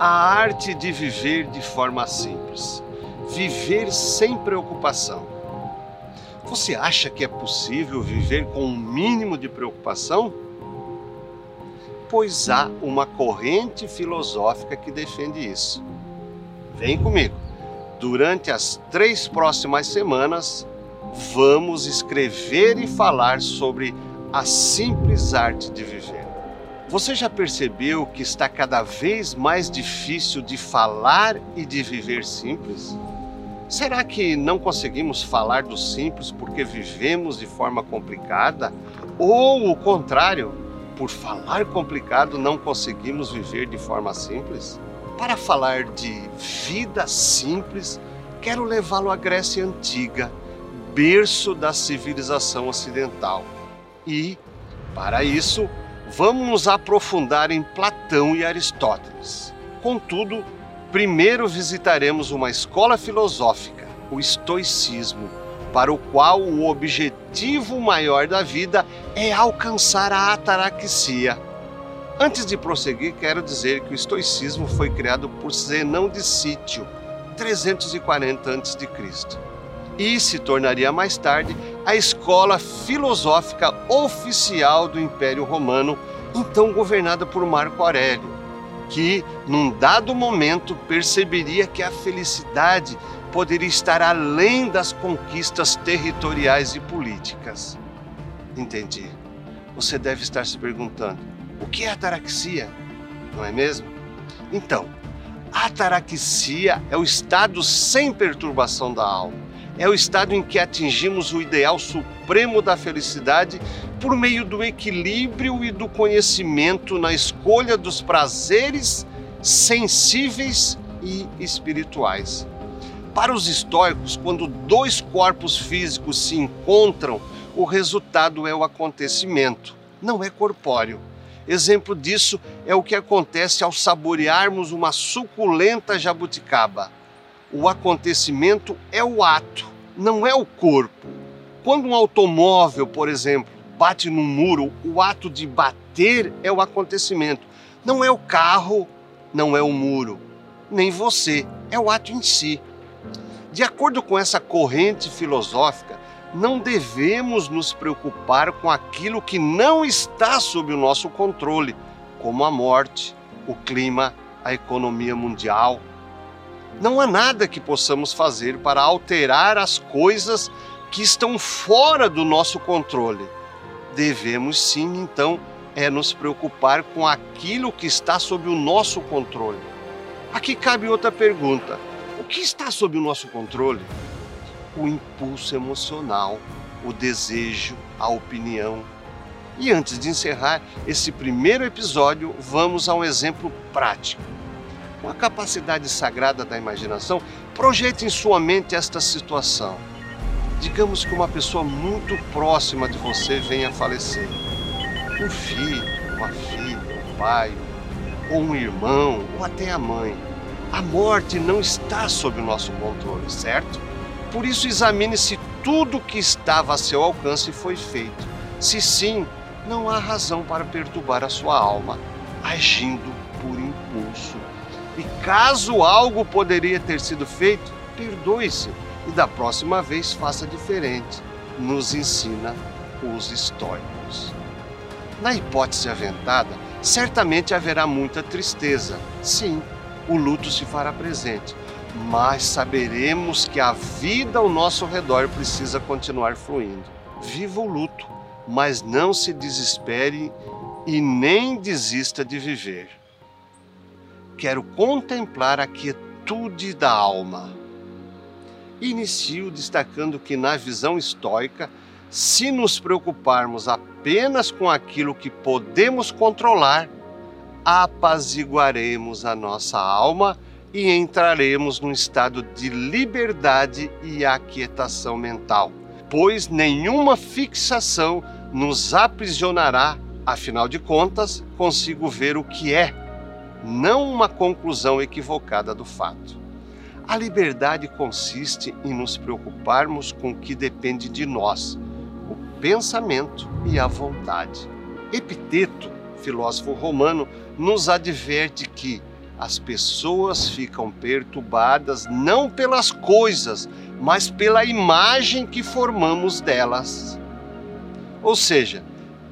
A arte de viver de forma simples. Viver sem preocupação. Você acha que é possível viver com um mínimo de preocupação? Pois há uma corrente filosófica que defende isso. Vem comigo. Durante as três próximas semanas, vamos escrever e falar sobre a simples arte de viver. Você já percebeu que está cada vez mais difícil de falar e de viver simples? Será que não conseguimos falar do simples porque vivemos de forma complicada? Ou o contrário, por falar complicado não conseguimos viver de forma simples? Para falar de vida simples, quero levá-lo à Grécia Antiga, berço da civilização ocidental. E, para isso, vamos nos aprofundar em Platão e Aristóteles. Contudo, primeiro visitaremos uma escola filosófica, o estoicismo, para o qual o objetivo maior da vida é alcançar a ataraxia. Antes de prosseguir, quero dizer que o estoicismo foi criado por Zenão de Sítio, 340 a.C e se tornaria mais tarde a escola filosófica oficial do Império Romano, então governada por Marco Aurélio, que, num dado momento, perceberia que a felicidade poderia estar além das conquistas territoriais e políticas. Entendi. Você deve estar se perguntando: o que é ataraxia? Não é mesmo? Então, ataraxia é o estado sem perturbação da alma é o estado em que atingimos o ideal supremo da felicidade por meio do equilíbrio e do conhecimento na escolha dos prazeres sensíveis e espirituais. Para os estoicos, quando dois corpos físicos se encontram, o resultado é o acontecimento, não é corpóreo. Exemplo disso é o que acontece ao saborearmos uma suculenta jabuticaba o acontecimento é o ato, não é o corpo. Quando um automóvel, por exemplo, bate num muro, o ato de bater é o acontecimento. Não é o carro, não é o muro, nem você, é o ato em si. De acordo com essa corrente filosófica, não devemos nos preocupar com aquilo que não está sob o nosso controle, como a morte, o clima, a economia mundial, não há nada que possamos fazer para alterar as coisas que estão fora do nosso controle. Devemos sim, então, é nos preocupar com aquilo que está sob o nosso controle. Aqui cabe outra pergunta: o que está sob o nosso controle? O impulso emocional, o desejo, a opinião. E antes de encerrar esse primeiro episódio, vamos a um exemplo prático com a capacidade sagrada da imaginação, projete em sua mente esta situação. Digamos que uma pessoa muito próxima de você venha a falecer. Um filho, uma filha, um pai, ou um irmão, ou até a mãe. A morte não está sob o nosso controle, certo? Por isso, examine se tudo que estava a seu alcance foi feito. Se sim, não há razão para perturbar a sua alma, agindo por impulso e caso algo poderia ter sido feito, perdoe-se e da próxima vez faça diferente, nos ensina os estoicos. Na hipótese aventada, certamente haverá muita tristeza. Sim, o luto se fará presente, mas saberemos que a vida ao nosso redor precisa continuar fluindo. Viva o luto, mas não se desespere e nem desista de viver quero contemplar a quietude da alma. Inicio destacando que, na visão estoica, se nos preocuparmos apenas com aquilo que podemos controlar, apaziguaremos a nossa alma e entraremos num estado de liberdade e aquietação mental, pois nenhuma fixação nos aprisionará, afinal de contas, consigo ver o que é não uma conclusão equivocada do fato. A liberdade consiste em nos preocuparmos com o que depende de nós, o pensamento e a vontade. Epiteto, filósofo romano, nos adverte que as pessoas ficam perturbadas não pelas coisas, mas pela imagem que formamos delas. Ou seja,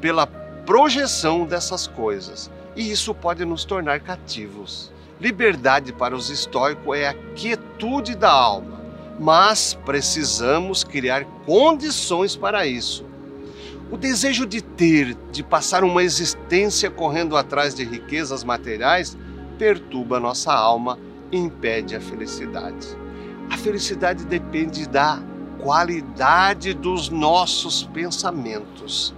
pela projeção dessas coisas. E isso pode nos tornar cativos. Liberdade para os estoicos é a quietude da alma, mas precisamos criar condições para isso. O desejo de ter, de passar uma existência correndo atrás de riquezas materiais, perturba nossa alma e impede a felicidade. A felicidade depende da qualidade dos nossos pensamentos.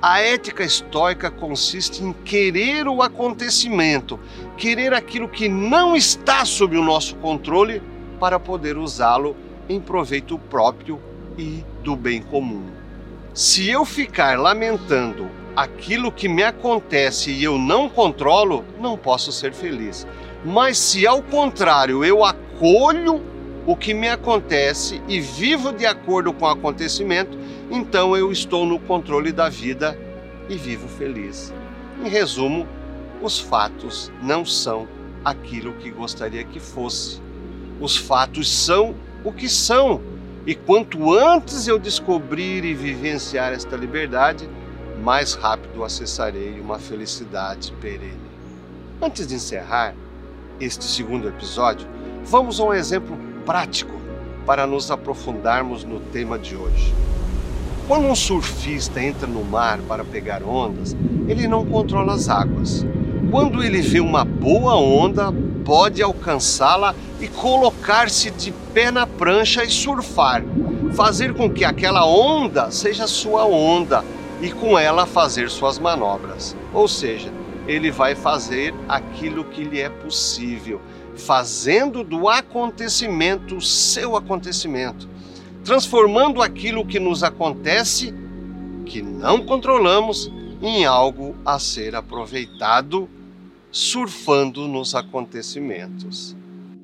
A ética estoica consiste em querer o acontecimento, querer aquilo que não está sob o nosso controle para poder usá-lo em proveito próprio e do bem comum. Se eu ficar lamentando aquilo que me acontece e eu não controlo, não posso ser feliz. Mas se ao contrário eu acolho o que me acontece e vivo de acordo com o acontecimento, então eu estou no controle da vida e vivo feliz. Em resumo, os fatos não são aquilo que gostaria que fosse. Os fatos são o que são. E quanto antes eu descobrir e vivenciar esta liberdade, mais rápido acessarei uma felicidade perene. Antes de encerrar este segundo episódio, vamos a um exemplo prático para nos aprofundarmos no tema de hoje. Quando um surfista entra no mar para pegar ondas, ele não controla as águas. Quando ele vê uma boa onda, pode alcançá-la e colocar-se de pé na prancha e surfar, fazer com que aquela onda seja sua onda e com ela fazer suas manobras. Ou seja, ele vai fazer aquilo que lhe é possível, fazendo do acontecimento seu acontecimento, transformando aquilo que nos acontece, que não controlamos, em algo a ser aproveitado, surfando nos acontecimentos.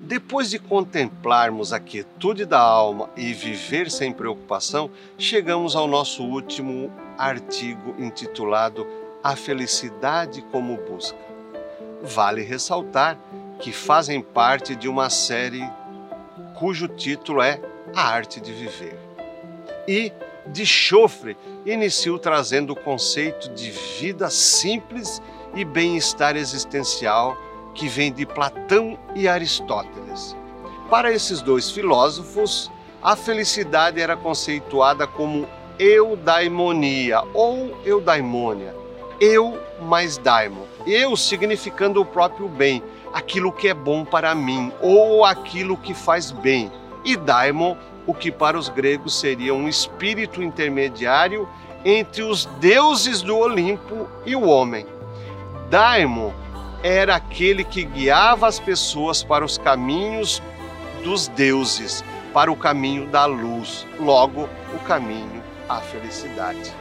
Depois de contemplarmos a quietude da alma e viver sem preocupação, chegamos ao nosso último artigo intitulado A Felicidade como Busca. Vale ressaltar que fazem parte de uma série cujo título é A Arte de Viver. E de Chofre inicio trazendo o conceito de vida simples e bem-estar existencial que vem de Platão e Aristóteles. Para esses dois filósofos, a felicidade era conceituada como eudaimonia ou eudaimônia. Eu mais daimon. Eu significando o próprio bem, aquilo que é bom para mim ou aquilo que faz bem. E daimon, o que para os gregos seria um espírito intermediário entre os deuses do Olimpo e o homem. Daimon era aquele que guiava as pessoas para os caminhos dos deuses, para o caminho da luz, logo o caminho à felicidade.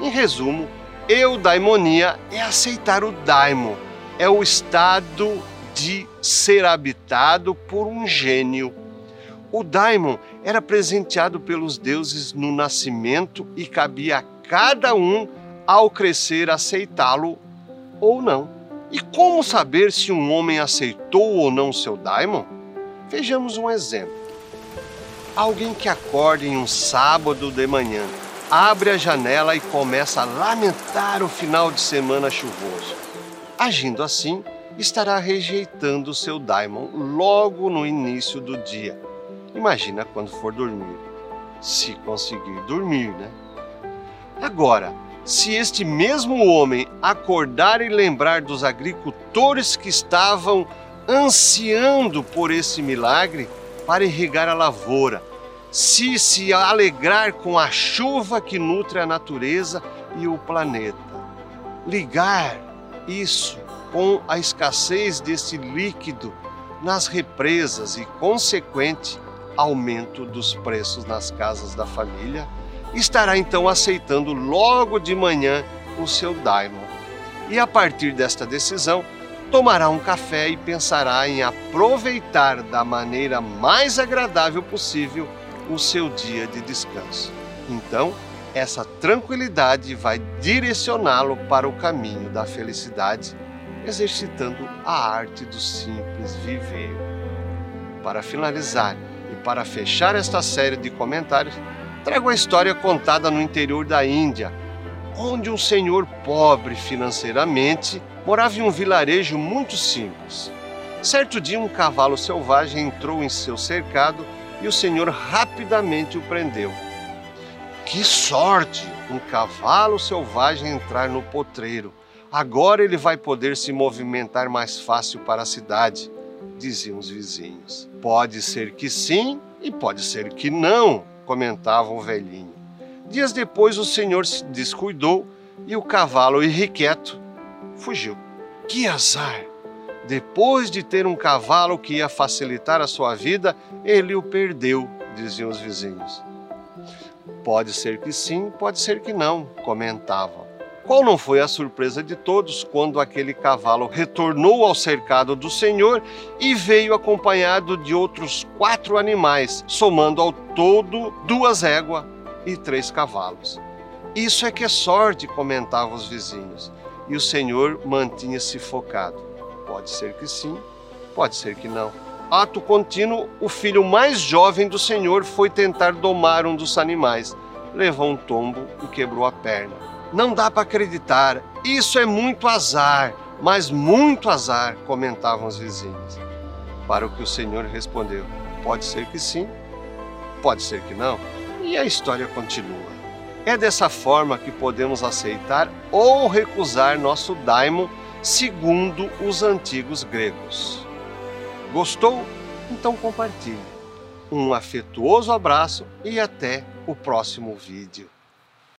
Em resumo, eudaimonia é aceitar o daimon, é o estado de ser habitado por um gênio. O daimon era presenteado pelos deuses no nascimento e cabia a cada um ao crescer aceitá-lo ou não. E como saber se um homem aceitou ou não seu daimon? Vejamos um exemplo. Alguém que acorda em um sábado de manhã, abre a janela e começa a lamentar o final de semana chuvoso. Agindo assim, estará rejeitando seu daimon logo no início do dia. Imagina quando for dormir. Se conseguir dormir, né? Agora, se este mesmo homem acordar e lembrar dos agricultores que estavam ansiando por esse milagre para irrigar a lavoura, se se alegrar com a chuva que nutre a natureza e o planeta, ligar isso com a escassez desse líquido nas represas e consequente aumento dos preços nas casas da família, estará então aceitando logo de manhã o seu daimon. E a partir desta decisão, tomará um café e pensará em aproveitar da maneira mais agradável possível o seu dia de descanso. Então, essa tranquilidade vai direcioná-lo para o caminho da felicidade exercitando a arte do simples viver. Para finalizar e para fechar esta série de comentários, trago a história contada no interior da Índia, onde um senhor pobre financeiramente morava em um vilarejo muito simples. Certo dia, um cavalo selvagem entrou em seu cercado e o senhor rapidamente o prendeu. Que sorte! Um cavalo selvagem entrar no potreiro. Agora ele vai poder se movimentar mais fácil para a cidade, diziam os vizinhos. Pode ser que sim e pode ser que não, comentava o velhinho. Dias depois o senhor se descuidou e o cavalo irrequieto fugiu. Que azar! Depois de ter um cavalo que ia facilitar a sua vida, ele o perdeu, diziam os vizinhos. Pode ser que sim, pode ser que não, comentavam. Qual não foi a surpresa de todos quando aquele cavalo retornou ao cercado do Senhor e veio acompanhado de outros quatro animais, somando ao todo duas éguas e três cavalos. Isso é que é sorte, comentavam os vizinhos, e o Senhor mantinha-se focado. Pode ser que sim, pode ser que não. Ato contínuo, o filho mais jovem do Senhor foi tentar domar um dos animais. Levou um tombo e quebrou a perna. Não dá para acreditar, isso é muito azar, mas muito azar, comentavam os vizinhos. Para o que o Senhor respondeu: pode ser que sim, pode ser que não. E a história continua. É dessa forma que podemos aceitar ou recusar nosso daimon segundo os antigos gregos. Gostou? Então compartilhe. Um afetuoso abraço e até o próximo vídeo.